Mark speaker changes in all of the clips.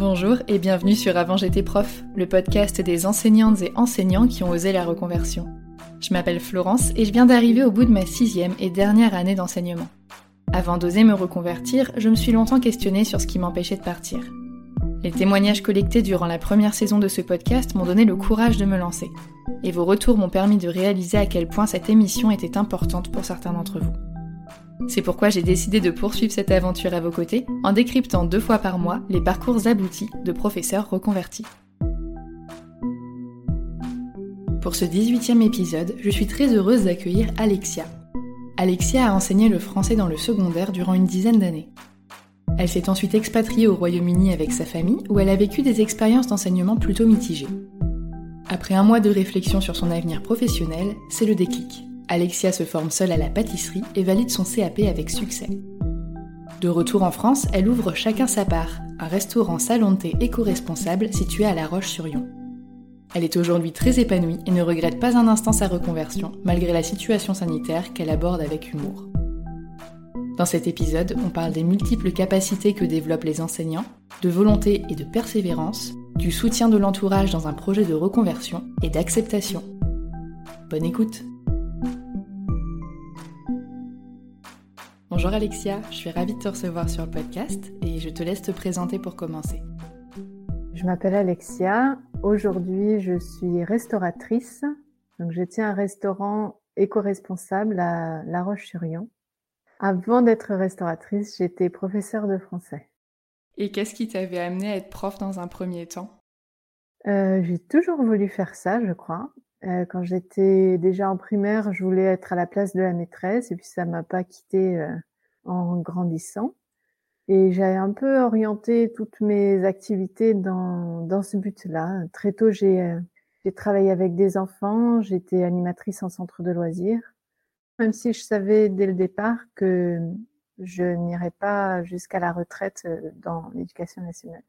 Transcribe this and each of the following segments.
Speaker 1: Bonjour et bienvenue sur Avant j'étais prof, le podcast des enseignantes et enseignants qui ont osé la reconversion. Je m'appelle Florence et je viens d'arriver au bout de ma sixième et dernière année d'enseignement. Avant d'oser me reconvertir, je me suis longtemps questionnée sur ce qui m'empêchait de partir. Les témoignages collectés durant la première saison de ce podcast m'ont donné le courage de me lancer. Et vos retours m'ont permis de réaliser à quel point cette émission était importante pour certains d'entre vous. C'est pourquoi j'ai décidé de poursuivre cette aventure à vos côtés en décryptant deux fois par mois les parcours aboutis de professeurs reconvertis. Pour ce 18e épisode, je suis très heureuse d'accueillir Alexia. Alexia a enseigné le français dans le secondaire durant une dizaine d'années. Elle s'est ensuite expatriée au Royaume-Uni avec sa famille où elle a vécu des expériences d'enseignement plutôt mitigées. Après un mois de réflexion sur son avenir professionnel, c'est le déclic. Alexia se forme seule à la pâtisserie et valide son CAP avec succès. De retour en France, elle ouvre chacun sa part, un restaurant salon de thé éco-responsable situé à La Roche-sur-Yon. Elle est aujourd'hui très épanouie et ne regrette pas un instant sa reconversion, malgré la situation sanitaire qu'elle aborde avec humour. Dans cet épisode, on parle des multiples capacités que développent les enseignants, de volonté et de persévérance, du soutien de l'entourage dans un projet de reconversion et d'acceptation. Bonne écoute Bonjour Alexia, je suis ravie de te recevoir sur le podcast et je te laisse te présenter pour commencer.
Speaker 2: Je m'appelle Alexia. Aujourd'hui, je suis restauratrice. Donc, je tiens un restaurant éco-responsable à La Roche-sur-Yon. Avant d'être restauratrice, j'étais professeure de français.
Speaker 1: Et qu'est-ce qui t'avait amené à être prof dans un premier temps?
Speaker 2: Euh, J'ai toujours voulu faire ça, je crois. Euh, quand j'étais déjà en primaire, je voulais être à la place de la maîtresse et puis ça m'a pas quitté euh, en grandissant. Et j'ai un peu orienté toutes mes activités dans, dans ce but-là. Très tôt, j'ai euh, j'ai travaillé avec des enfants, j'étais animatrice en centre de loisirs, même si je savais dès le départ que je n'irais pas jusqu'à la retraite dans l'éducation nationale.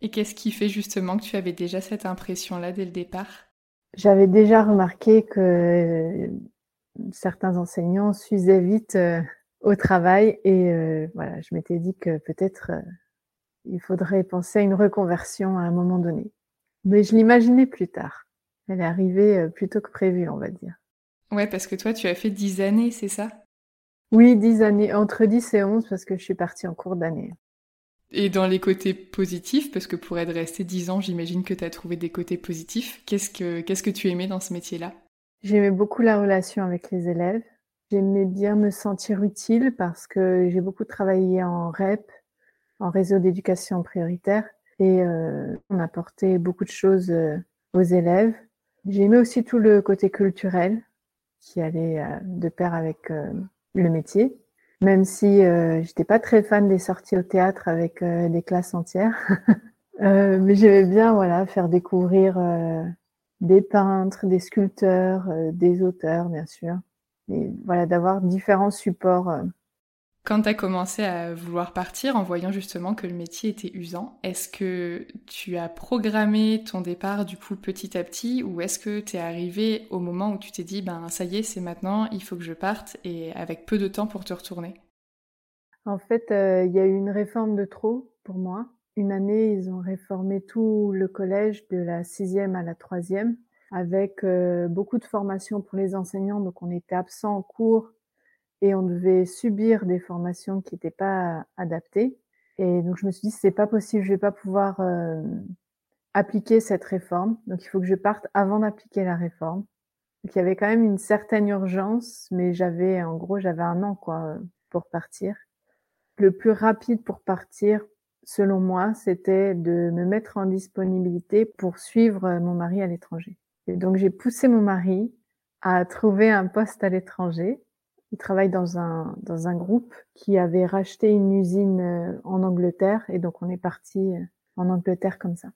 Speaker 1: Et qu'est-ce qui fait justement que tu avais déjà cette impression-là dès le départ?
Speaker 2: J'avais déjà remarqué que euh, certains enseignants s'usaient vite euh, au travail et euh, voilà, je m'étais dit que peut-être il faudrait penser à une reconversion à un moment donné. Mais je l'imaginais plus tard. Elle est arrivée plus tôt que prévu, on va dire.
Speaker 1: Ouais, parce que toi, tu as fait dix années, c'est ça?
Speaker 2: Oui, dix années, entre dix et onze, parce que je suis partie en cours d'année.
Speaker 1: Et dans les côtés positifs, parce que pour être resté 10 ans, j'imagine que tu as trouvé des côtés positifs. Qu'est-ce que, qu'est-ce que tu aimais dans ce métier-là?
Speaker 2: J'aimais beaucoup la relation avec les élèves. J'aimais bien me sentir utile parce que j'ai beaucoup travaillé en REP, en réseau d'éducation prioritaire, et euh, on apportait beaucoup de choses euh, aux élèves. J'aimais aussi tout le côté culturel qui allait euh, de pair avec le métier, même si j'étais pas très fan des sorties au théâtre avec des classes entières. mais j'aimais bien voilà faire découvrir des peintres, des sculpteurs, des auteurs bien sûr et voilà, d'avoir différents supports.
Speaker 1: Quand tu as commencé à vouloir partir en voyant justement que le métier était usant, est-ce que tu as programmé ton départ du coup petit à petit ou est-ce que tu es arrivé au moment où tu t'es dit ben ça y est, c'est maintenant, il faut que je parte et avec peu de temps pour te retourner?
Speaker 2: En fait, euh, il y a eu une réforme de trop pour moi. Une année, ils ont réformé tout le collège de la sixième à la troisième avec euh, beaucoup de formations pour les enseignants. Donc, on était absent en cours et on devait subir des formations qui n'étaient pas adaptées. Et donc, je me suis dit, c'est pas possible, je vais pas pouvoir euh, appliquer cette réforme. Donc, il faut que je parte avant d'appliquer la réforme. Donc, il y avait quand même une certaine urgence, mais j'avais, en gros, j'avais un an, quoi, pour partir. Le plus rapide pour partir, selon moi, c'était de me mettre en disponibilité pour suivre mon mari à l'étranger. Et donc j'ai poussé mon mari à trouver un poste à l'étranger. Il travaille dans un, dans un groupe qui avait racheté une usine euh, en Angleterre et donc on est parti euh, en Angleterre comme ça.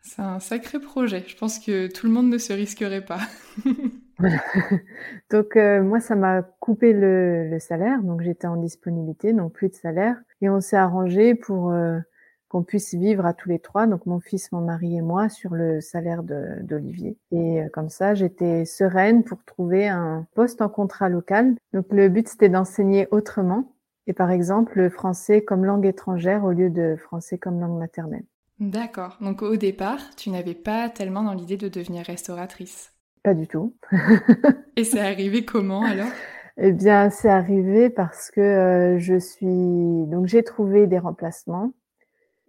Speaker 1: C'est un sacré projet. Je pense que tout le monde ne se risquerait pas.
Speaker 2: donc euh, moi ça m'a coupé le, le, salaire, donc j'étais en disponibilité, donc plus de salaire et on s'est arrangé pour qu'on puisse vivre à tous les trois, donc mon fils, mon mari et moi, sur le salaire d'Olivier. Et euh, comme ça, j'étais sereine pour trouver un poste en contrat local. Donc le but, c'était d'enseigner autrement, et par exemple le français comme langue étrangère au lieu de français comme langue maternelle.
Speaker 1: D'accord. Donc au départ, tu n'avais pas tellement dans l'idée de devenir restauratrice.
Speaker 2: Pas du tout.
Speaker 1: et c'est arrivé comment alors?
Speaker 2: Eh bien, c'est arrivé parce que euh, je suis donc j'ai trouvé des remplacements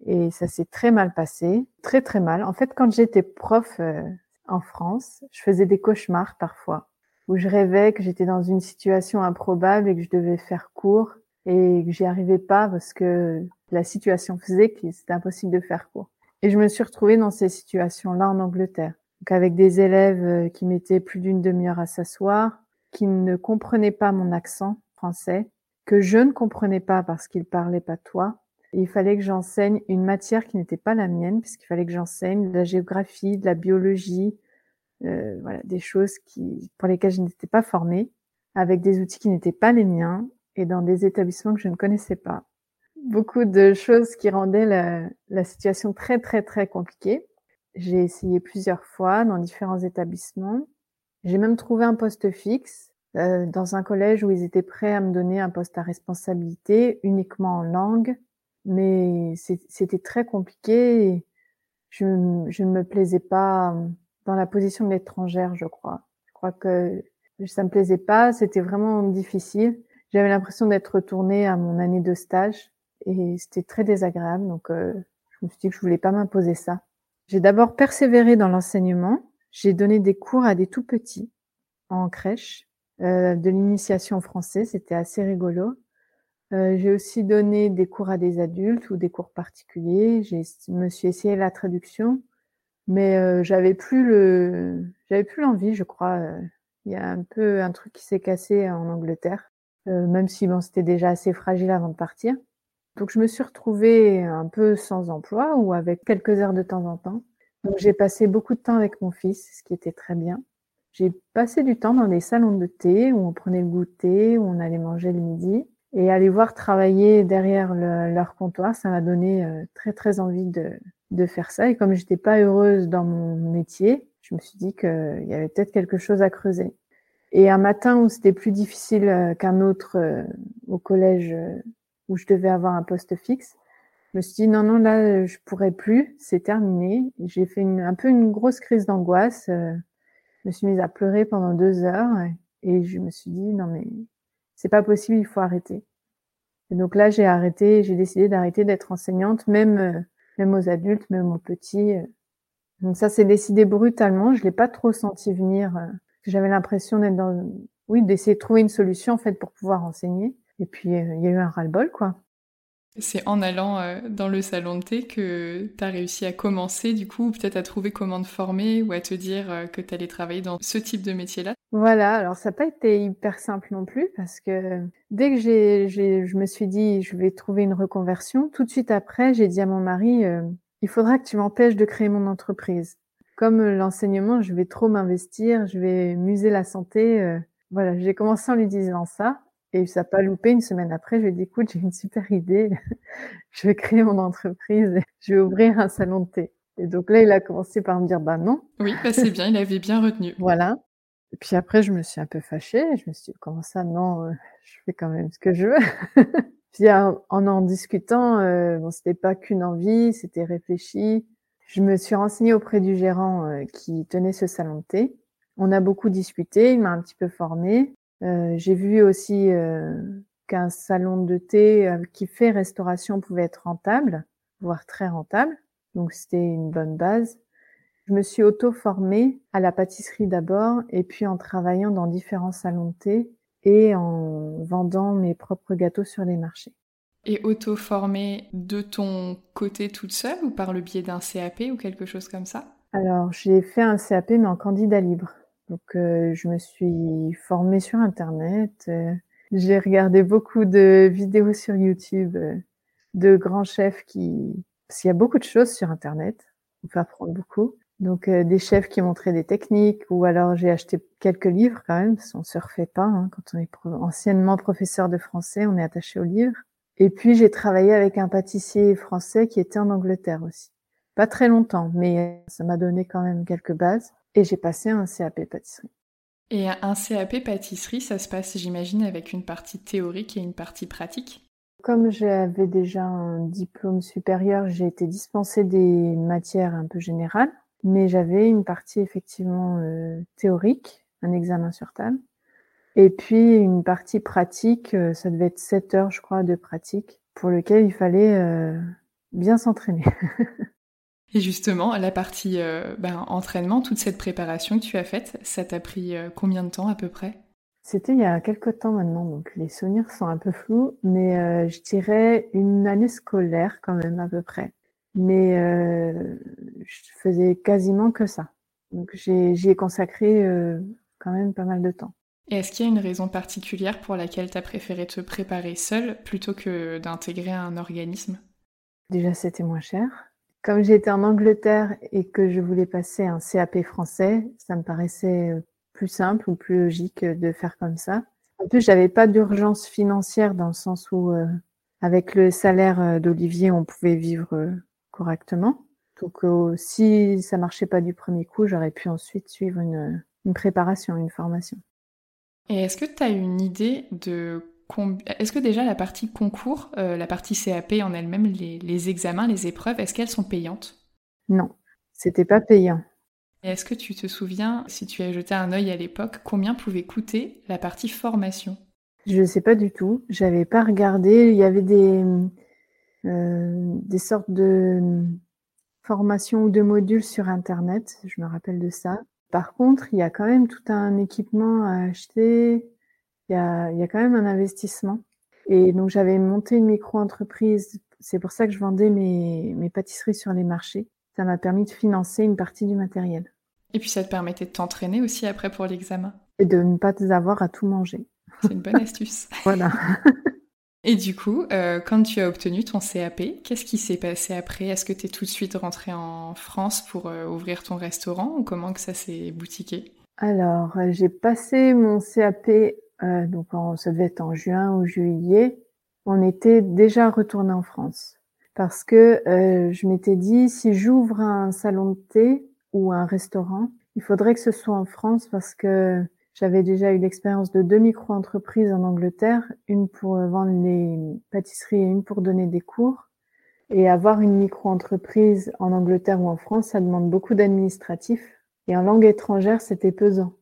Speaker 2: et ça s'est très mal passé, très très mal. En fait, quand j'étais prof euh, en France, je faisais des cauchemars parfois, où je rêvais que j'étais dans une situation improbable et que je devais faire court et que j'y arrivais pas parce que la situation faisait que c'était impossible de faire court. Et je me suis retrouvée dans ces situations-là en Angleterre, donc avec des élèves euh, qui mettaient plus d'une demi-heure à s'asseoir, qui ne comprenaient pas mon accent français, que je ne comprenais pas parce qu'ils parlaient pas toi, il fallait que j'enseigne une matière qui n'était pas la mienne, puisqu'il fallait que j'enseigne de la géographie, de la biologie, euh, voilà, des choses qui, pour lesquelles je n'étais pas formée, avec des outils qui n'étaient pas les miens et dans des établissements que je ne connaissais pas. Beaucoup de choses qui rendaient la, la situation très, très, très compliquée. J'ai essayé plusieurs fois dans différents établissements. J'ai même trouvé un poste fixe euh, dans un collège où ils étaient prêts à me donner un poste à responsabilité uniquement en langue mais c'était très compliqué. je, je, ne me plaisais pas dans la position de l'étrangère, je crois. Je crois que ça me plaisait pas, c'était vraiment difficile. J'avais l'impression d'être retournée à mon année de stage et c'était très désagréable. Donc, euh, je me suis dit que je voulais pas m'imposer ça. J'ai d'abord persévéré dans l'enseignement. J'ai donné des cours à des tout petits en crèche, euh, de l'initiation français. C'était assez rigolo. Euh, j'ai aussi donné des cours à des adultes ou des cours particuliers. J'ai me suis essayé la traduction, mais euh, j'avais plus le, j'avais plus l'envie, je crois. Euh, il y a un peu un truc qui s'est cassé en Angleterre, même si bon, c'était déjà assez fragile avant de partir. Donc je me suis retrouvée un peu sans emploi ou avec quelques heures de temps en temps. Donc j'ai passé beaucoup de temps avec mon fils, ce qui était très bien. J'ai passé du temps dans des salons de thé où on prenait le goûter, où on allait manger le midi. Et aller voir travailler derrière leur comptoir, ça m'a donné euh, très très envie de, de faire ça. Et comme j'étais pas heureuse dans mon métier, je me suis dit qu'il y avait peut-être quelque chose à creuser. Et un matin où c'était plus difficile euh, qu'un autre euh, au collège où je devais avoir un poste fixe, je me suis dit non non là je pourrais plus, c'est terminé. J'ai fait une, un peu une grosse crise d'angoisse. je me suis mise à pleurer pendant deux heures et je me suis dit non mais c'est pas possible, il faut arrêter. Et donc là, j'ai arrêté, j'ai décidé d'arrêter d'être enseignante, même euh, même aux adultes, même aux petits. Euh. Donc ça s'est décidé brutalement. Je l'ai pas trop senti venir. Euh, j'avais l'impression d'être dans oui, d'essayer de trouver une solution en fait pour pouvoir enseigner. Et puis il y a eu un ras-le-bol quoi.
Speaker 1: C'est en allant dans le salon de thé que tu as réussi à commencer, du coup, peut-être à trouver comment te former ou à te dire que tu allais travailler dans ce type de métier-là?
Speaker 2: Voilà, alors ça n'a pas été hyper simple non plus parce que dès que j'ai, je me suis dit je vais trouver une reconversion, tout de suite après, j'ai dit à mon mari euh, il faudra que tu m'empêches de créer mon entreprise. Comme l'enseignement, je vais trop m'investir, je vais muser la santé. voilà, j'ai commencé en lui disant ça. Et ça n'a pas loupé. Une semaine après, je lui ai dit, écoute, j'ai une super idée. je vais créer mon entreprise. Je vais ouvrir un salon de thé. Et donc là, il a commencé par me dire, bah non.
Speaker 1: Oui, bah c'est bien. Il avait bien retenu.
Speaker 2: voilà. Et puis après, je me suis un peu fâchée. Je me suis dit, comment ça, non, euh, je fais quand même ce que je veux. puis en en discutant, euh, bon, c'était pas qu'une envie, c'était réfléchi. Je me suis renseignée auprès du gérant euh, qui tenait ce salon de thé. On a beaucoup discuté, il m'a un petit peu formée. J'ai vu aussi qu'un salon de thé qui fait restauration pouvait être rentable, voire très rentable. Donc c'était une bonne base. Je me suis auto-formée à la pâtisserie d'abord et puis en travaillant dans différents salons de thé et en vendant mes propres gâteaux sur les marchés.
Speaker 1: Et auto-formée de ton côté toute seule ou par le biais d'un CAP ou quelque chose comme ça?
Speaker 2: Alors j'ai fait un CAP mais en candidat libre. Donc, euh, je me suis formée sur Internet. Euh, j'ai regardé beaucoup de vidéos sur YouTube euh, de grands chefs qui... Parce qu'il y a beaucoup de choses sur Internet. On peut apprendre beaucoup. Donc, des chefs qui montraient des techniques. Ou alors, j'ai acheté quelques livres quand même, parce qu'on se refait pas. Hein, quand on est anciennement professeur de français, on est attaché aux livres. Et puis, j'ai travaillé avec un pâtissier français qui était en Angleterre aussi. Pas très longtemps, mais ça m'a donné quand même quelques bases. Et j'ai passé un CAP pâtisserie.
Speaker 1: Et un CAP pâtisserie, ça se passe, j'imagine, avec une partie théorique et une partie pratique?
Speaker 2: Comme j'avais déjà un diplôme supérieur, j'ai été dispensée des matières un peu générales, mais j'avais une partie effectivement euh, théorique, un examen sur table, et puis une partie pratique, euh, ça devait être 7 heures, je crois, de pratique, pour lequel il fallait euh, bien s'entraîner.
Speaker 1: Et justement, la partie euh, ben, entraînement, toute cette préparation que tu as faite, ça t'a pris euh, combien de temps à peu près?
Speaker 2: C'était il y a quelques temps maintenant, donc les souvenirs sont un peu flous, mais euh, je dirais une année scolaire quand même à peu près. Mais je faisais quasiment que ça. Donc j'y ai consacré quand même pas mal de temps.
Speaker 1: Et est-ce qu'il y a une raison particulière pour laquelle tu as préféré te préparer seule plutôt que d'intégrer un organisme?
Speaker 2: Déjà, c'était moins cher. Comme j'étais en Angleterre et que je voulais passer un CAP français, ça me paraissait euh, plus simple ou plus logique euh, de faire comme ça. En plus, j'avais pas d'urgence financière dans le sens où, euh, avec le salaire d'Olivier, on pouvait vivre correctement. Donc, si ça marchait pas du premier coup, j'aurais pu ensuite suivre une, une préparation, une formation.
Speaker 1: Et est-ce que tu as une idée de est-ce que déjà la partie concours, euh, la partie CAP en elle-même, les, examens, les épreuves, est-ce qu'elles sont payantes?
Speaker 2: Non, c'était pas payant.
Speaker 1: est-ce que tu te souviens, si tu as jeté un œil à l'époque, combien pouvait coûter la partie formation?
Speaker 2: Je ne sais pas du tout. J'avais pas regardé. Il y avait des, euh, des sortes de formations ou de modules sur Internet. Je me rappelle de ça. Par contre, il y a quand même tout un équipement à acheter il y a, y a quand même un investissement. Et donc j'avais monté une micro-entreprise. C'est pour ça que je vendais mes, mes pâtisseries sur les marchés. Ça m'a permis de financer une partie du matériel.
Speaker 1: Et puis ça te permettait de t'entraîner aussi après pour l'examen?
Speaker 2: Et de ne pas avoir à tout manger.
Speaker 1: C'est une bonne astuce.
Speaker 2: voilà.
Speaker 1: Et du coup, euh, quand tu as obtenu ton CAP, qu'est-ce qui s'est passé après? Est-ce que tu es tout de suite rentré en France pour euh, ouvrir ton restaurant ou comment que ça s'est boutiqué?
Speaker 2: Alors, euh, j'ai passé mon CAP euh, donc ça devait être en juin ou juillet, on était déjà retourné en France. Parce que euh, je m'étais dit, si j'ouvre un salon de thé ou un restaurant, il faudrait que ce soit en France parce que j'avais déjà eu l'expérience de deux micro-entreprises en Angleterre, une pour vendre les pâtisseries et une pour donner des cours. Et avoir une micro-entreprise en Angleterre ou en France, ça demande beaucoup d'administratifs. Et en langue étrangère, c'était pesant.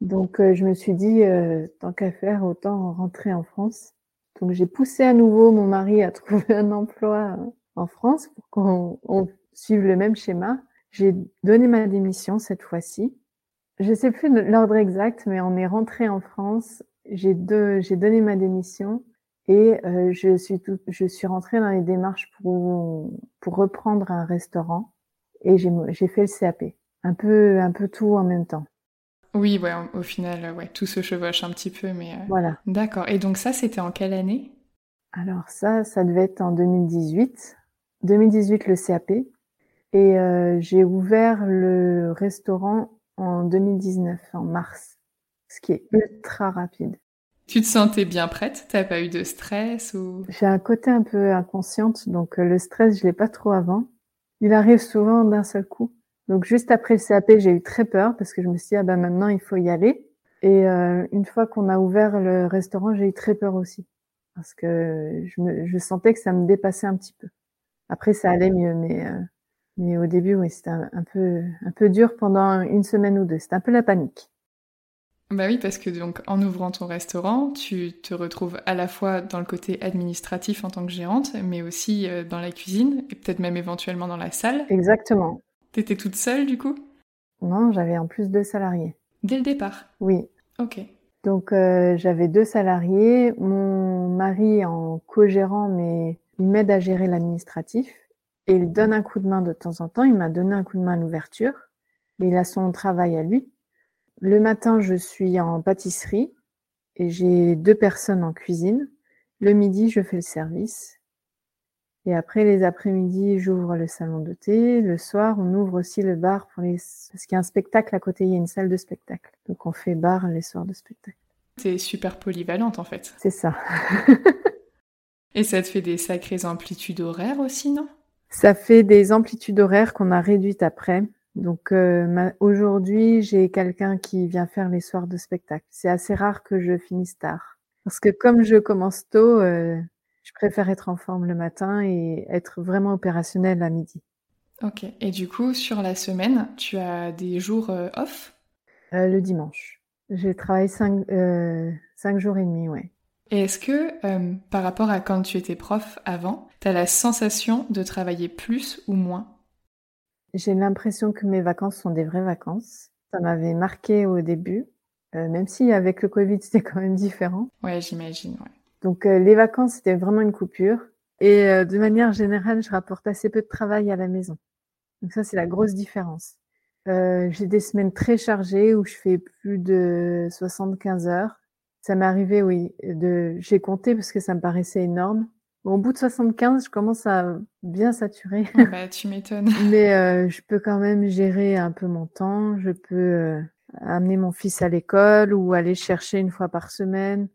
Speaker 2: Donc euh, je me suis dit, euh, tant qu'à faire, autant rentrer en France. Donc j'ai poussé à nouveau mon mari à trouver un emploi euh, en France pour qu'on suive le même schéma. J'ai donné ma démission cette fois-ci. Je sais plus l'ordre exact, mais on est rentré en France. J'ai donné ma démission et euh, je suis tout, je suis rentrée dans les démarches pour pour reprendre un restaurant et j'ai j'ai fait le CAP. Un peu un peu tout en même temps.
Speaker 1: Oui, ouais, au final, ouais, tout se chevauche un petit peu, mais. Euh,
Speaker 2: voilà.
Speaker 1: D'accord. Et donc ça, c'était en quelle année?
Speaker 2: Alors ça, ça devait être en 2018. 2018 le CAP et euh, j'ai ouvert le restaurant en 2019, en mars, ce qui est ultra rapide.
Speaker 1: Tu te sentais bien prête? T'as pas eu de stress ou?
Speaker 2: J'ai un côté un peu inconsciente, donc euh, le stress, je l'ai pas trop avant. Il arrive souvent d'un seul coup. Donc juste après le CAP, j'ai eu très peur parce que je me suis dit ah ben maintenant il faut y aller. Et euh, une fois qu'on a ouvert le restaurant, j'ai eu très peur aussi parce que je, me, je sentais que ça me dépassait un petit peu. Après ça allait mieux, mais euh, mais au début, oui, c'était un, peu, un peu dur pendant une semaine ou deux. C'était un peu la panique.
Speaker 1: Bah oui, parce que donc en ouvrant ton restaurant, tu te retrouves à la fois dans le côté administratif en tant que gérante, mais aussi euh, dans la cuisine et peut-être même éventuellement dans la salle.
Speaker 2: Exactement.
Speaker 1: T'étais toute seule du coup?
Speaker 2: Non, j'avais en plus deux salariés.
Speaker 1: Dès le départ?
Speaker 2: Oui.
Speaker 1: Ok.
Speaker 2: Donc euh, j'avais deux salariés, mon mari en co-gérant, mais il m'aide à gérer l'administratif. Et il donne un coup de main de temps en temps. Il m'a donné un coup de main à l'ouverture. Il a son travail à lui. Le matin, je suis en pâtisserie et j'ai deux personnes en cuisine. Le midi, je fais le service. Et après, les après-midi, j'ouvre le salon de thé. Le soir, on ouvre aussi le bar pour les... parce qu'il y a un spectacle à côté, il y a une salle de spectacle. Donc on fait bar les soirs de spectacle.
Speaker 1: C'est super polyvalente en fait.
Speaker 2: C'est ça.
Speaker 1: et ça te fait des sacrées amplitudes horaires aussi, non?
Speaker 2: Ça fait des amplitudes horaires qu'on a réduites après. Donc euh, aujourd'hui, j'ai quelqu'un qui vient faire les soirs de spectacle. C'est assez rare que je finisse tard. Parce que comme je commence tôt, euh, je préfère être en forme le matin et être vraiment opérationnel à midi.
Speaker 1: Ok. Et du coup, sur la semaine, tu as des jours euh, off?
Speaker 2: Le dimanche. J'ai travaillé cinq, cinq jours et demi, ouais.
Speaker 1: Et est-ce que, euh, par rapport à quand tu étais prof avant, tu as la sensation de travailler plus ou moins?
Speaker 2: J'ai l'impression que mes vacances sont des vraies vacances. Ça m'avait marqué au début, euh, même si avec le Covid, c'était quand même différent.
Speaker 1: Ouais, j'imagine, ouais.
Speaker 2: Donc euh, les vacances, c'était vraiment une coupure. Et de manière générale, je rapporte assez peu de travail à la maison. Donc ça, c'est la grosse différence. j'ai des semaines très chargées où je fais plus de 75 heures ça m'est arrivé, oui. De, j'ai compté parce que ça me paraissait énorme. Au bout de 75, je commence à bien saturer.
Speaker 1: Ah bah, tu m'étonnes.
Speaker 2: Mais euh, je peux quand même gérer un peu mon temps. Je peux euh, amener mon fils à l'école ou aller chercher une fois par semaine.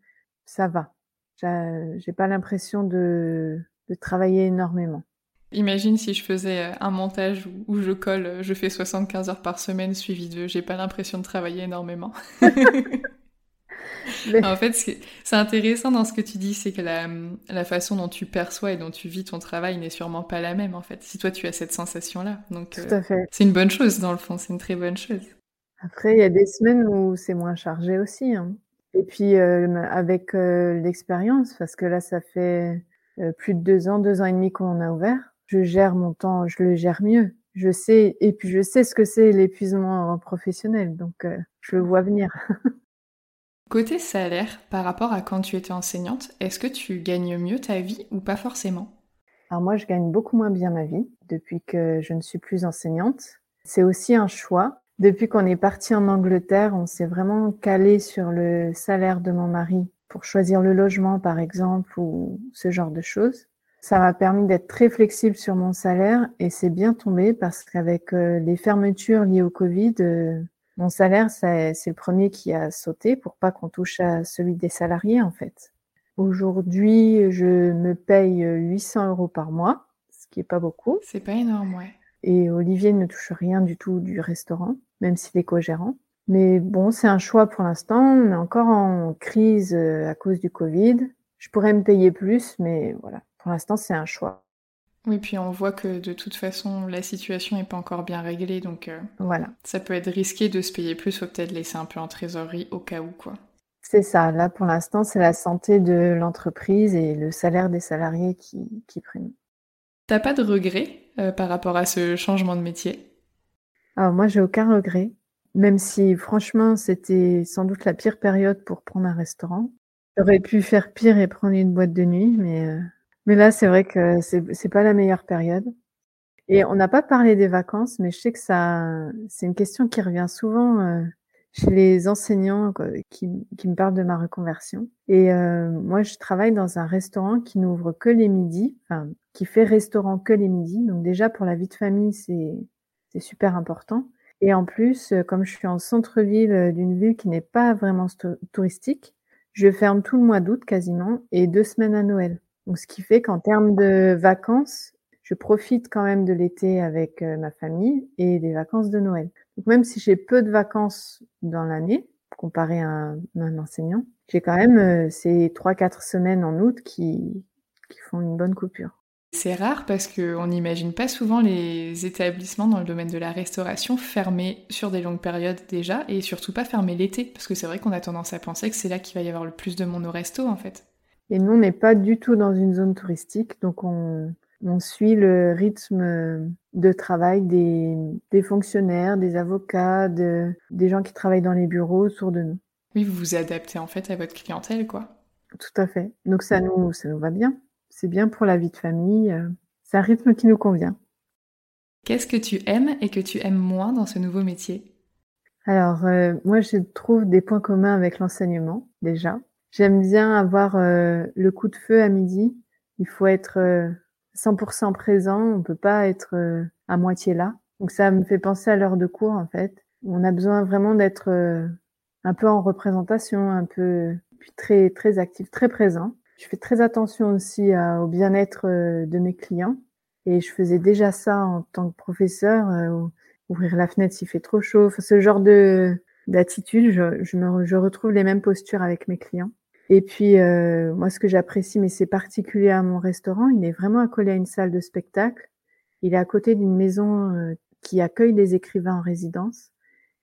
Speaker 2: Ça va. J'ai pas l'impression de, de travailler énormément.
Speaker 1: Imagine si je faisais euh, un montage où je colle, je fais 75 heures par semaine suivi de j'ai pas l'impression de travailler énormément. En fait, c'est intéressant dans ce que tu dis, c'est que la, façon dont tu perçois et dont tu vis ton travail n'est sûrement pas la même, en fait. Si toi, tu as cette sensation-là. Donc,
Speaker 2: Tout à fait.
Speaker 1: c'est une bonne chose, dans le fond. C'est une très bonne chose.
Speaker 2: Après, il y a des semaines où c'est moins chargé aussi. Hein. Et puis, euh, avec euh, l'expérience, parce que là, ça fait euh, plus de deux ans, deux ans et demi qu'on a ouvert, je gère mon temps, je le gère mieux. Je sais, et puis je sais ce que c'est l'épuisement professionnel, donc je le vois venir.
Speaker 1: Côté salaire, par rapport à quand tu étais enseignante, est-ce que tu gagnes mieux ta vie ou pas forcément?
Speaker 2: Alors moi, je gagne beaucoup moins bien ma vie depuis que je ne suis plus enseignante. C'est aussi un choix. Depuis qu'on est parti en Angleterre, on s'est vraiment calé sur le salaire de mon mari pour choisir le logement, par exemple, ou ce genre de choses. Ça m'a permis d'être très flexible sur mon salaire et c'est bien tombé parce qu'avec euh, les fermetures liées au Covid, euh, mon salaire, c'est le premier qui a sauté pour pas qu'on touche à celui des salariés, en fait. Aujourd'hui, je me paye 800 euros par mois, ce qui est pas beaucoup.
Speaker 1: C'est pas énorme, ouais.
Speaker 2: Et Olivier ne touche rien du tout du restaurant, même s'il est co-gérant. Mais bon, c'est un choix pour l'instant. On est encore en crise euh, à cause du Covid. Je pourrais me payer plus, mais voilà. Pour l'instant, c'est un choix.
Speaker 1: Oui, puis on voit que de toute façon, la situation n'est pas encore bien réglée, donc euh,
Speaker 2: voilà.
Speaker 1: ça peut être risqué de se payer plus, faut peut-être laisser un peu en trésorerie au cas où, quoi.
Speaker 2: C'est ça. Là, pour l'instant, c'est la santé de l'entreprise et le salaire des salariés qui, qui priment.
Speaker 1: T'as pas de regret euh, par rapport à ce changement de métier?
Speaker 2: Alors moi, j'ai aucun regret Même si franchement, c'était sans doute la pire période pour prendre un restaurant. J'aurais pu faire pire et prendre une boîte de nuit, mais, euh, mais là, c'est vrai que c'est, pas la meilleure période. Et on n'a pas parlé des vacances, mais je sais que ça, c'est une question qui revient souvent euh, chez les enseignants qui, me parlent de ma reconversion. Et euh, moi, je travaille dans un restaurant qui n'ouvre que les midis, qui fait restaurant que les midis. Donc déjà, pour la vie de famille, c'est, super important. Et en plus, euh, comme je suis en centre-ville d'une ville qui n'est pas vraiment touristique, je ferme tout le mois d'août quasiment et deux semaines à Noël. Donc, ce qui fait qu'en termes de vacances, je profite quand même de l'été avec euh, ma famille et des vacances de Noël. Donc, même si j'ai peu de vacances dans l'année, comparé à un, enseignant, j'ai quand même ces trois, quatre semaines en août qui, qui font une bonne coupure.
Speaker 1: C'est rare parce qu'on n'imagine pas souvent les établissements dans le domaine de la restauration fermés sur des longues périodes déjà et surtout pas fermés l'été parce que c'est vrai qu'on a tendance à penser que c'est là qu'il va y avoir le plus de monde au resto en fait.
Speaker 2: Et nous, on n'est pas du tout dans une zone touristique donc on, suit le rythme de travail des, fonctionnaires, des avocats, des gens qui travaillent dans les bureaux autour de nous.
Speaker 1: Oui, vous vous adaptez en fait à votre clientèle quoi.
Speaker 2: Tout à fait. Donc ça nous, ça nous va bien c'est bien pour la vie de famille. Euh, c'est un rythme qui nous convient.
Speaker 1: Qu'est-ce que tu aimes et que tu aimes moins dans ce nouveau métier?
Speaker 2: Alors, euh, moi, je trouve des points communs avec l'enseignement, déjà. J'aime bien avoir euh, le coup de feu à midi. Il faut être 100% présent, on peut pas être à moitié là. Donc ça me fait penser à l'heure de cours, en fait. On a besoin vraiment d'être un peu en représentation, un peu puis très très actif, très présent. Je fais très attention aussi au bien-être euh, de mes clients. Et je faisais déjà ça en tant que professeur, euh, ouvrir la fenêtre s'il fait trop chaud. ce genre de d'attitude, je, je, je retrouve les mêmes postures avec mes clients. Et puis, euh, moi, ce que j'apprécie, mais c'est particulier à mon restaurant, il est vraiment accolé à une salle de spectacle. Il est à côté d'une maison qui accueille des écrivains en résidence.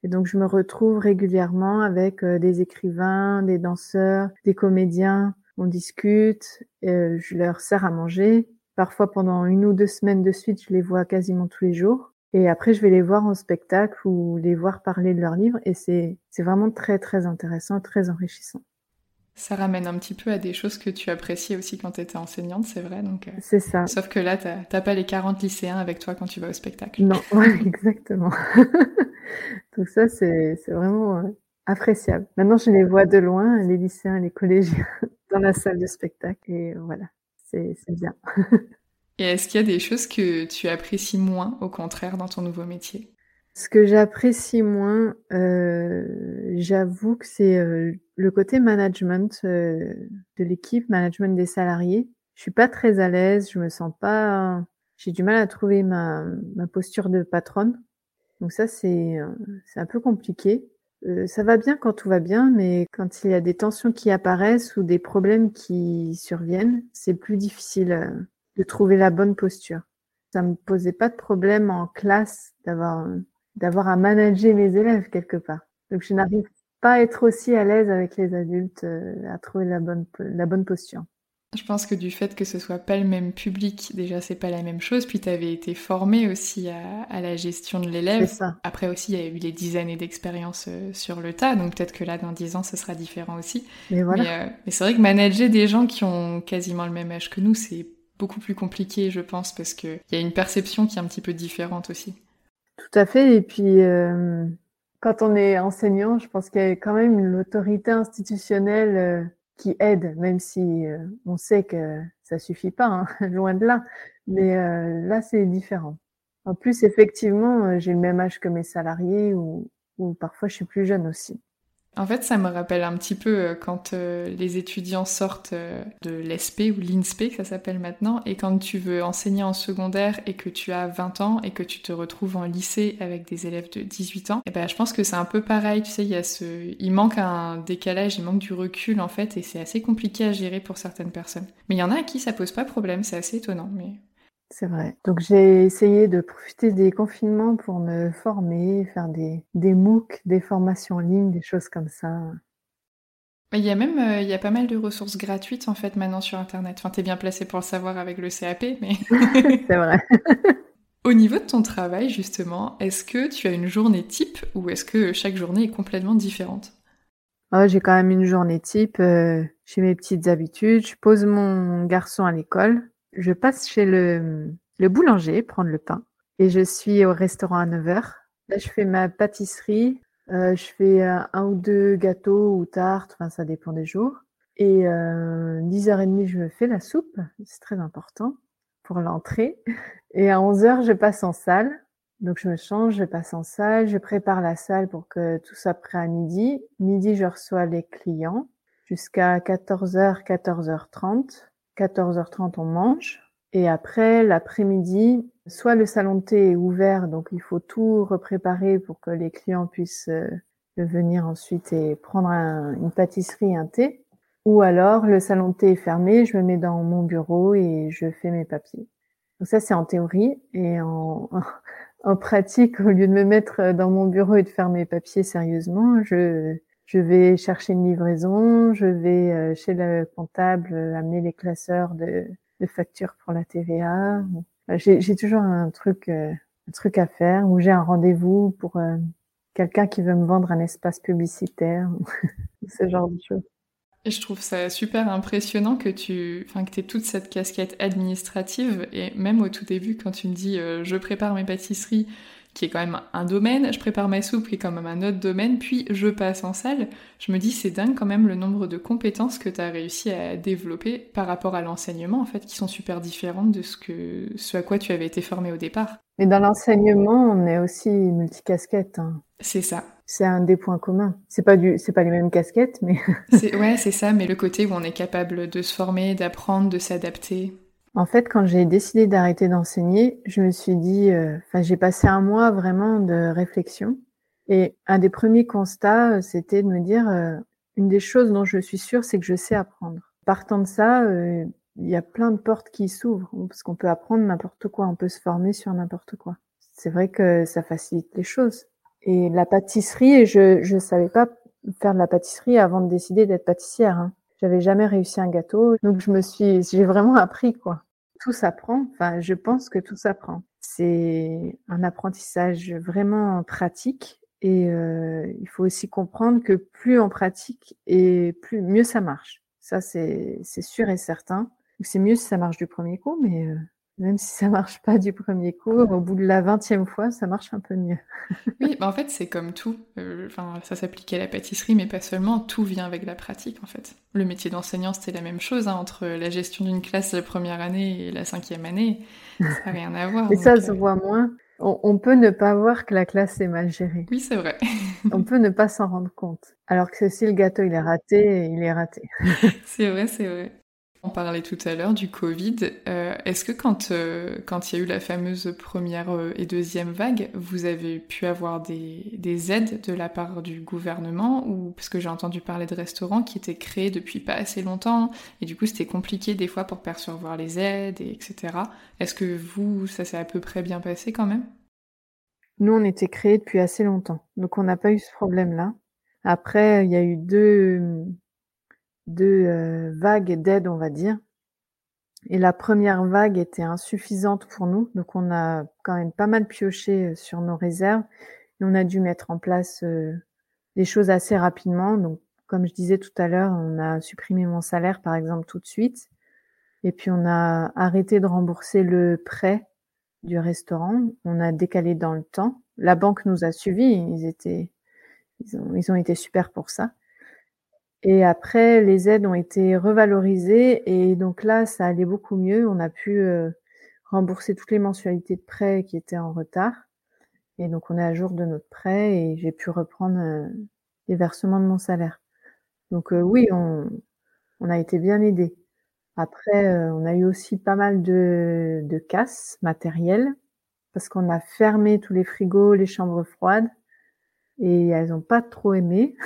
Speaker 2: Et donc, je me retrouve régulièrement avec des écrivains, des danseurs, des comédiens, on discute, euh, je leur sers à manger. Parfois, pendant une ou deux semaines de suite, je les vois quasiment tous les jours. Et après, je vais les voir en spectacle ou les voir parler de leurs livres. Et c'est vraiment très, très intéressant, très enrichissant.
Speaker 1: Ça ramène un petit peu à des choses que tu appréciais aussi quand tu étais enseignante, c'est vrai. Donc, euh,
Speaker 2: c'est ça.
Speaker 1: Sauf que là, tu n'as pas les 40 lycéens avec toi quand tu vas au spectacle.
Speaker 2: Non, exactement. donc ça, c'est, c'est vraiment euh, appréciable. Maintenant, je les vois de loin, les lycéens, les collégiens dans la salle de spectacle. Et voilà, c'est bien.
Speaker 1: et est-ce qu'il y a des choses que tu apprécies moins, au contraire, dans ton nouveau métier?
Speaker 2: Ce que j'apprécie moins, euh, j'avoue que c'est euh, le côté management euh, de l'équipe, management des salariés. Je suis pas très à l'aise, je me sens pas. J'ai du mal à trouver ma, ma posture de patronne. Donc ça, c'est c'est un peu compliqué. Euh, ça va bien quand tout va bien, mais quand il y a des tensions qui apparaissent ou des problèmes qui surviennent, c'est plus difficile euh, de trouver la bonne posture. Ça me posait pas de problème en classe d'avoir d'avoir à manager mes élèves quelque part. Donc je n'arrive pas être aussi à l'aise avec les adultes euh, à trouver la bonne la bonne posture.
Speaker 1: Je pense que du fait que ce soit pas le même public, déjà c'est pas la même chose. Puis tu avais été formée aussi à, la gestion de l'élève. Après aussi, il y a eu les dix années d'expérience euh, sur le tas, donc peut-être que là dans dix ans ce sera différent aussi.
Speaker 2: Mais voilà.
Speaker 1: Euh, mais, c'est vrai que manager des gens qui ont quasiment le même âge que nous, c'est beaucoup plus compliqué, je pense, parce qu'il y a une perception qui est un petit peu différente aussi.
Speaker 2: Tout à fait. Et puis euh, quand on est enseignant, je pense qu'il y a quand même l'autorité institutionnelle qui aide, même si euh, on sait que ça suffit pas, hein, loin de là. Mais euh, là, c'est différent. En plus, effectivement, euh, j'ai le même âge que mes salariés ou parfois je suis plus jeune aussi.
Speaker 1: En fait, ça me rappelle un petit peu euh, quand euh, les étudiants sortent euh, de l'ESP ou l'INSP, ça s'appelle maintenant, et quand tu veux enseigner en secondaire et que tu as 20 ans et que tu te retrouves en lycée avec des élèves de 18 ans, et eh ben, je pense que c'est un peu pareil, tu sais, il y a ce... il manque un décalage, il manque du recul en fait, et c'est assez compliqué à gérer pour certaines personnes. Mais il y en a à qui ça pose pas problème, c'est assez étonnant, mais...
Speaker 2: C'est vrai. Donc j'ai essayé de profiter des confinements pour me former, faire des, des MOOC, des formations en ligne, des choses comme ça.
Speaker 1: Il y a même euh, il y a pas mal de ressources gratuites en fait maintenant sur internet. Enfin, t'es bien placé pour le savoir avec le CAP, mais
Speaker 2: c'est vrai.
Speaker 1: Au niveau de ton travail, justement, est-ce que tu as une journée type ou est-ce que chaque journée est complètement différente?
Speaker 2: Ah, J'ai quand même une journée type. Euh, j'ai mes petites habitudes. Je pose mon garçon à l'école. Je passe chez le, le boulanger prendre le pain. Et je suis au restaurant à 9h. Là, je fais ma pâtisserie. Euh, je fais un, ou deux gâteaux ou tartes. Enfin, ça dépend des jours. Et euh, 10h30, je me fais la soupe. C'est très important pour l'entrée. Et à 11h, je passe en salle. Donc je me change, je passe en salle, je prépare la salle pour que tout soit prêt à midi. Midi, je reçois les clients jusqu'à 14h, 14h30. 14h30, on mange. Et après, l'après-midi, soit le salon de thé est ouvert, donc il faut tout repréparer pour que les clients puissent euh, venir ensuite et prendre une pâtisserie, un thé. Ou alors, le salon de thé est fermé, je me mets dans mon bureau et je fais mes papiers. Donc ça, c'est en théorie. Et en, en pratique, au lieu de me mettre dans mon bureau et de faire mes papiers sérieusement, je, je vais chercher une livraison, je vais euh, chez le comptable euh, amener les classeurs de, de factures pour la TVA. J'ai toujours un truc, euh, un truc à faire ou j'ai un rendez-vous pour quelqu'un qui veut me vendre un espace publicitaire, ce genre de choses.
Speaker 1: Et je trouve ça super impressionnant que tu enfin, que aies toute cette casquette administrative. Et même au tout début, quand tu me dis euh, je prépare mes pâtisseries, qui est quand même un domaine, je prépare ma soupe, qui est quand même un autre domaine, puis je passe en salle, je me dis c'est dingue quand même le nombre de compétences que tu as réussi à développer par rapport à l'enseignement, en fait, qui sont super différentes de ce, que, ce à quoi tu avais été formé au départ.
Speaker 2: Mais dans l'enseignement, on est aussi multicasquette. Hein.
Speaker 1: C'est ça
Speaker 2: c'est un des points communs. C'est pas du, c'est pas les mêmes casquettes, mais.
Speaker 1: ouais, c'est ça, mais le côté où on est capable de se former, d'apprendre, de s'adapter.
Speaker 2: En fait, quand j'ai décidé d'arrêter d'enseigner, je me suis dit, euh, enfin, j'ai passé un mois vraiment de réflexion. Et un des premiers constats, c'était de me dire, euh, une des choses dont je suis sûre, c'est que je sais apprendre. Partant de ça, euh, il y a plein de portes qui s'ouvrent, parce qu'on peut apprendre n'importe quoi, on peut se former sur n'importe quoi. C'est vrai que ça facilite les choses. Et la pâtisserie, je je savais pas faire de la pâtisserie avant de décider d'être pâtissière. Hein. J'avais jamais réussi un gâteau, donc je me suis, j'ai vraiment appris quoi. Tout s'apprend. Enfin, je pense que tout s'apprend. C'est un apprentissage vraiment pratique et euh, il faut aussi comprendre que plus on pratique et plus mieux ça marche. Ça c'est sûr et certain. C'est mieux si ça marche du premier coup, mais euh, même si ça marche pas du premier coup, au bout de la vingtième fois, ça marche un peu mieux.
Speaker 1: oui, bah en fait, c'est comme tout. Euh, enfin, ça s'applique à la pâtisserie, mais pas seulement. Tout vient avec la pratique, en fait. Le métier d'enseignant, c'était la même chose. Hein, entre la gestion d'une classe la première année et la cinquième année, ça n'a rien à voir.
Speaker 2: Et ça se euh, voit moins. On, peut ne pas voir que la classe est mal gérée.
Speaker 1: Oui, c'est vrai.
Speaker 2: on peut ne pas s'en rendre compte. Alors que si le gâteau il est raté, il est raté.
Speaker 1: c'est vrai, c'est vrai. On parlait tout à l'heure du Covid. Euh, est-ce que quand euh, quand il y a eu la fameuse première euh, et deuxième vague, vous avez pu avoir des, des aides de la part du gouvernement ou parce que j'ai entendu parler de restaurants qui étaient créés depuis pas assez longtemps et du coup c'était compliqué des fois pour percevoir les aides et etc. Est-ce que vous ça s'est à peu près bien passé quand même?
Speaker 2: Nous on était créés depuis assez longtemps donc on n'a pas eu ce problème là. Après il y a eu deux deux euh, vagues d'aide, on va dire. Et la première vague était insuffisante pour nous, donc on a quand même pas mal pioché euh, sur nos réserves et on a dû mettre en place euh, des choses assez rapidement. Donc, comme je disais tout à l'heure, on a supprimé mon salaire, par exemple, tout de suite. Et puis, on a arrêté de rembourser le prêt du restaurant. On a décalé dans le temps. La banque nous a suivis. Ils étaient, ils ont, ils ont été super pour ça. Et après, les aides ont été revalorisées et donc là, ça allait beaucoup mieux. On a pu euh, rembourser toutes les mensualités de prêt qui étaient en retard. Et donc, on est à jour de notre prêt et j'ai pu reprendre euh, les versements de mon salaire. Donc euh, oui, on, on, a été bien aidé. Après, on a eu aussi pas mal de, de casses matérielles parce qu'on a fermé tous les frigos, les chambres froides et elles n'ont pas trop aimé.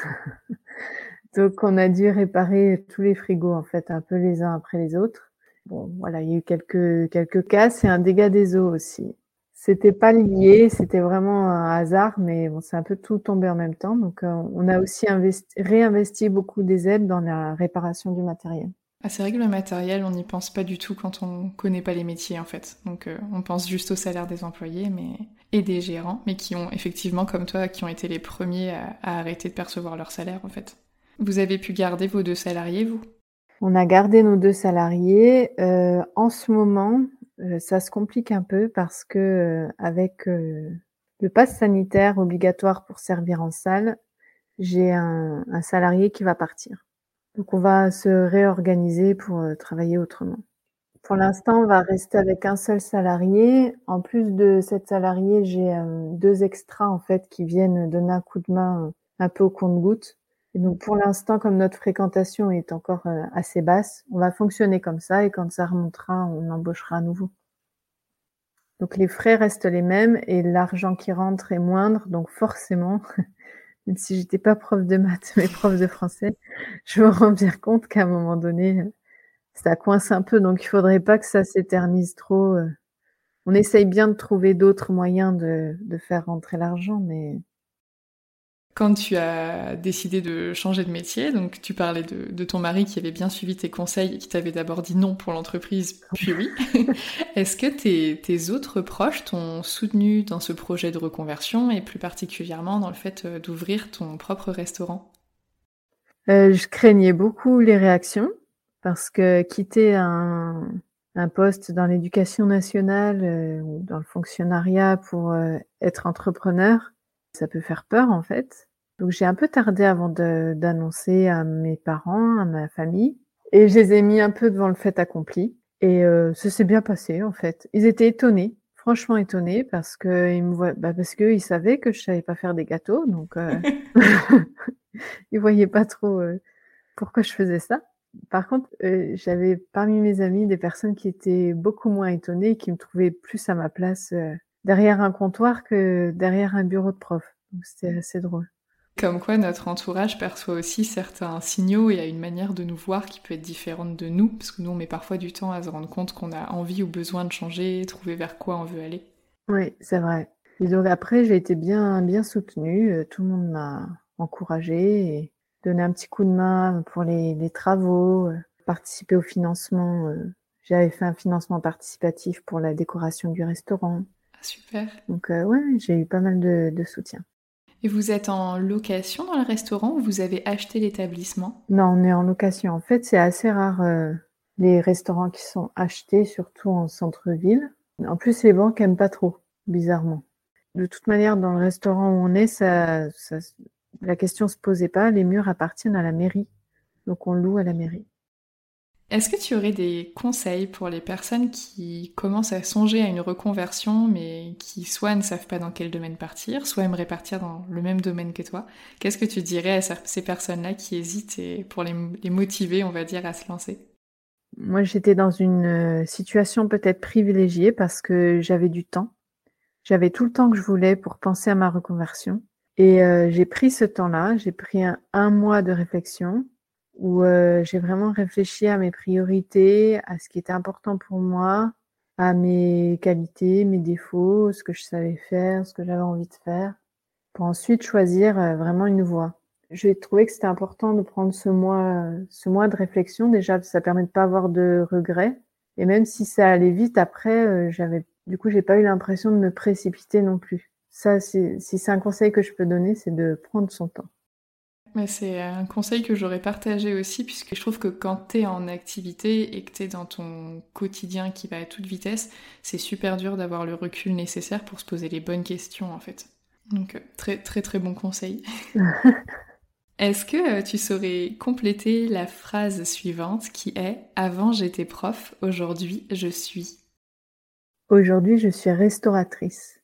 Speaker 2: Donc on a dû réparer tous les frigos en fait, un peu les uns après les autres. Bon, voilà, il y a eu quelques quelques casses et un dégât des eaux aussi. C'était pas lié, c'était vraiment un hasard, mais bon, c'est un peu tout tombé en même temps. Donc euh, on a aussi investi, réinvesti beaucoup des aides dans la réparation du matériel.
Speaker 1: Ah, c'est vrai que le matériel, on n'y pense pas du tout quand on connaît pas les métiers en fait. Donc euh, on pense juste au salaire des employés mais... et des gérants, mais qui ont effectivement, comme toi, qui ont été les premiers à, arrêter de percevoir leur salaire en fait. Vous avez pu garder vos deux salariés, vous?
Speaker 2: On a gardé nos deux salariés. Euh, en ce moment, euh, ça se complique un peu parce que avec le pass sanitaire obligatoire pour servir en salle, j'ai un, un salarié qui va partir. Donc on va se réorganiser pour euh, travailler autrement. Pour l'instant, on va rester avec un seul salarié. En plus de cette salarié, j'ai euh, deux extras en fait qui viennent donner un coup de main euh, un peu au compte-goutte. Donc pour l'instant, comme notre fréquentation est encore assez basse, on va fonctionner comme ça et quand ça remontera, on embauchera à nouveau. Donc les frais restent les mêmes et l'argent qui rentre est moindre, donc forcément, même si j'étais pas prof de maths, mais prof de français, je me rends bien compte qu'à un moment donné, ça coince un peu. Donc, il faudrait pas que ça s'éternise trop. Euh. On essaye bien de trouver d'autres moyens de, de faire rentrer l'argent, mais
Speaker 1: quand tu as décidé de changer de métier, donc tu parlais de, ton mari qui avait bien suivi tes conseils et qui t'avait d'abord dit non pour l'entreprise, puis oui. Est-ce que tes, autres proches t'ont soutenu dans ce projet de reconversion et plus particulièrement dans le fait euh, d'ouvrir ton propre restaurant?
Speaker 2: Euh, Je craignais beaucoup les réactions parce que quitter un, poste dans l'éducation nationale euh, ou dans le fonctionnariat pour être entrepreneur, ça peut faire peur en fait. Donc j'ai un peu tardé avant d'annoncer à mes parents, à ma famille, et je les ai mis un peu devant le fait accompli. Et euh, ça s'est bien passé en fait. Ils étaient étonnés, franchement étonnés, parce que ils me voient, bah parce qu'ils savaient que je savais pas faire des gâteaux, donc euh... ils voyaient pas trop euh, pourquoi je faisais ça. Par contre, euh, j'avais parmi mes amis des personnes qui étaient beaucoup moins étonnées, qui me trouvaient plus à ma place euh, derrière un comptoir que derrière un bureau de prof. Donc c'était assez drôle.
Speaker 1: Comme quoi notre entourage perçoit aussi certains signaux et a une manière de nous voir qui peut être différente de nous, parce que nous on met parfois du temps à se rendre compte qu'on a envie ou besoin de changer, trouver vers quoi on veut aller.
Speaker 2: Oui, c'est vrai. Et donc après j'ai été bien bien soutenue, euh, tout le monde m'a encouragée et donné un petit coup de main pour les, les travaux, euh, participer au financement. Euh, j'avais fait un financement participatif pour la décoration du restaurant.
Speaker 1: Super.
Speaker 2: Donc ouais, j'ai eu pas mal de, de soutien.
Speaker 1: Et vous êtes en location dans le restaurant ou vous avez acheté l'établissement?
Speaker 2: Non, on est en location. En fait, c'est assez rare euh, les restaurants qui sont achetés, surtout en centre-ville. En plus, les banques aiment pas trop, bizarrement. De toute manière, dans le restaurant où on est, ça, ça, la question se posait pas. Les murs appartiennent à la mairie, donc on loue à la mairie.
Speaker 1: Est-ce que tu aurais des conseils pour les personnes qui commencent à songer à une reconversion, mais qui soit ne savent pas dans quel domaine partir, soit aimeraient partir dans le même domaine que toi? Qu'est-ce que tu dirais à ces personnes-là qui hésitent et pour les, motiver, on va dire, à se lancer?
Speaker 2: Moi, j'étais dans une euh, situation peut-être privilégiée parce que j'avais du temps. J'avais tout le temps que je voulais pour penser à ma reconversion. Et euh, j'ai pris ce temps-là, j'ai pris un mois de réflexion où euh, j'ai vraiment réfléchi à mes priorités, à ce qui était important pour moi, à mes qualités, mes défauts, ce que je savais faire, ce que j'avais envie de faire, pour ensuite choisir euh, vraiment une voie. J'ai trouvé que c'était important de prendre ce mois, ce mois de réflexion. Déjà, ça permet de pas avoir de regrets. Et même si ça allait vite après, euh, j'avais, du coup, j'ai pas eu l'impression de me précipiter non plus. Ça, si c'est un conseil que je peux donner, c'est de prendre son temps.
Speaker 1: C'est un conseil que j'aurais partagé aussi, puisque je trouve que quand tu es en activité et que tu es dans ton quotidien qui va à toute vitesse, c'est super dur d'avoir le recul nécessaire pour se poser les bonnes questions en fait. Donc euh, très très très bon conseil. Est-ce que euh, tu saurais compléter la phrase suivante qui est ⁇ Avant j'étais prof, aujourd'hui je suis ⁇
Speaker 2: Aujourd'hui je suis restauratrice.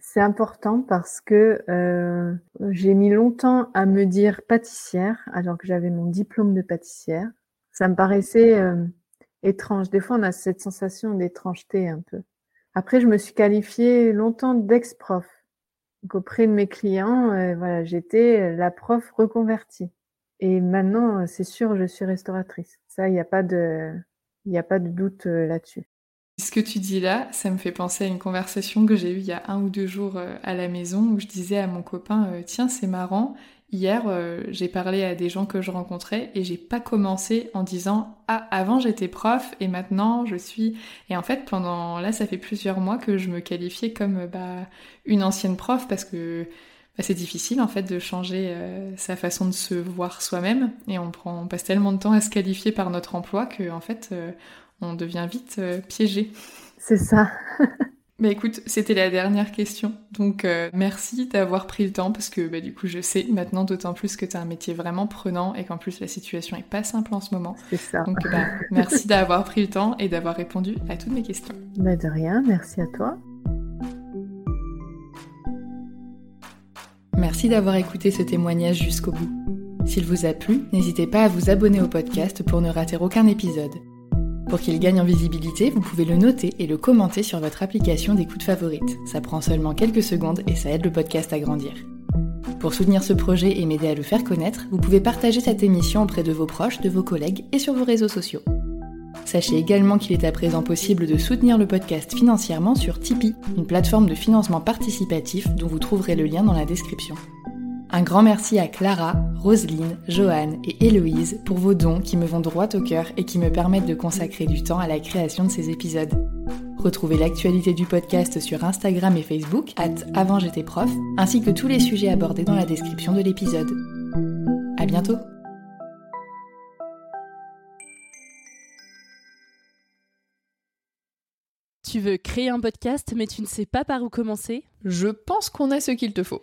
Speaker 2: C'est important parce que euh, j'ai mis longtemps à me dire pâtissière alors que j'avais mon diplôme de pâtissière. Ça me paraissait euh, étrange. Des fois, on a cette sensation d'étrangeté un peu. Après, je me suis qualifiée longtemps d'ex-prof. Donc, auprès de mes clients, euh, voilà, j'étais la prof reconvertie. Et maintenant, c'est sûr, je suis restauratrice. Ça, il n'y a pas de, il n'y a pas de doute là-dessus.
Speaker 1: Ce que tu dis là, ça me fait penser à une conversation que j'ai eue il y a un ou deux jours euh, à la maison où je disais à mon copain euh, Tiens, c'est marrant, Hier, euh, j'ai parlé à des gens que je rencontrais et j'ai pas commencé en disant ah avant j'étais prof et maintenant je suis et en fait pendant là ça fait plusieurs mois que je me qualifiais comme bah, une ancienne prof parce que bah, c'est difficile en fait de changer sa façon de se voir soi-même. Et on prend on passe tellement de temps à se qualifier par notre emploi que en fait on devient vite piégé.
Speaker 2: C'est ça.
Speaker 1: Bah écoute, c'était la dernière question. Donc euh, merci d'avoir pris le temps parce que bah, du coup je sais maintenant d'autant plus que tu as un métier vraiment prenant et qu'en plus la situation est pas simple en ce moment.
Speaker 2: C'est ça.
Speaker 1: Donc bah, merci d'avoir pris le temps et d'avoir répondu à toutes mes questions.
Speaker 2: Bah de rien, merci à toi.
Speaker 1: Merci d'avoir écouté ce témoignage jusqu'au bout. S'il vous a plu, n'hésitez pas à vous abonner au podcast pour ne rater aucun épisode. Pour qu'il gagne en visibilité, vous pouvez le noter et le commenter sur votre application d'écoute favorite. Ça prend seulement quelques secondes et ça aide le podcast à grandir. Pour soutenir ce projet et m'aider à le faire connaître, vous pouvez partager cette émission auprès de vos proches, de vos collègues et sur vos réseaux sociaux. Sachez également qu'il est à présent possible de soutenir le podcast financièrement sur Tipeee, une plateforme de financement participatif dont vous trouverez le lien dans la description. Un grand merci à Clara, Roselyne, Joanne et Héloïse pour vos dons qui me vont droit au cœur et qui me permettent de consacrer du temps à la création de ces épisodes. Retrouvez l'actualité du podcast sur Instagram et Facebook, at avant j'étais prof, ainsi que tous les sujets abordés dans la description de l'épisode. À bientôt!
Speaker 3: Tu veux créer un podcast mais tu ne sais pas par où commencer?
Speaker 1: Je pense qu'on a ce qu'il te faut.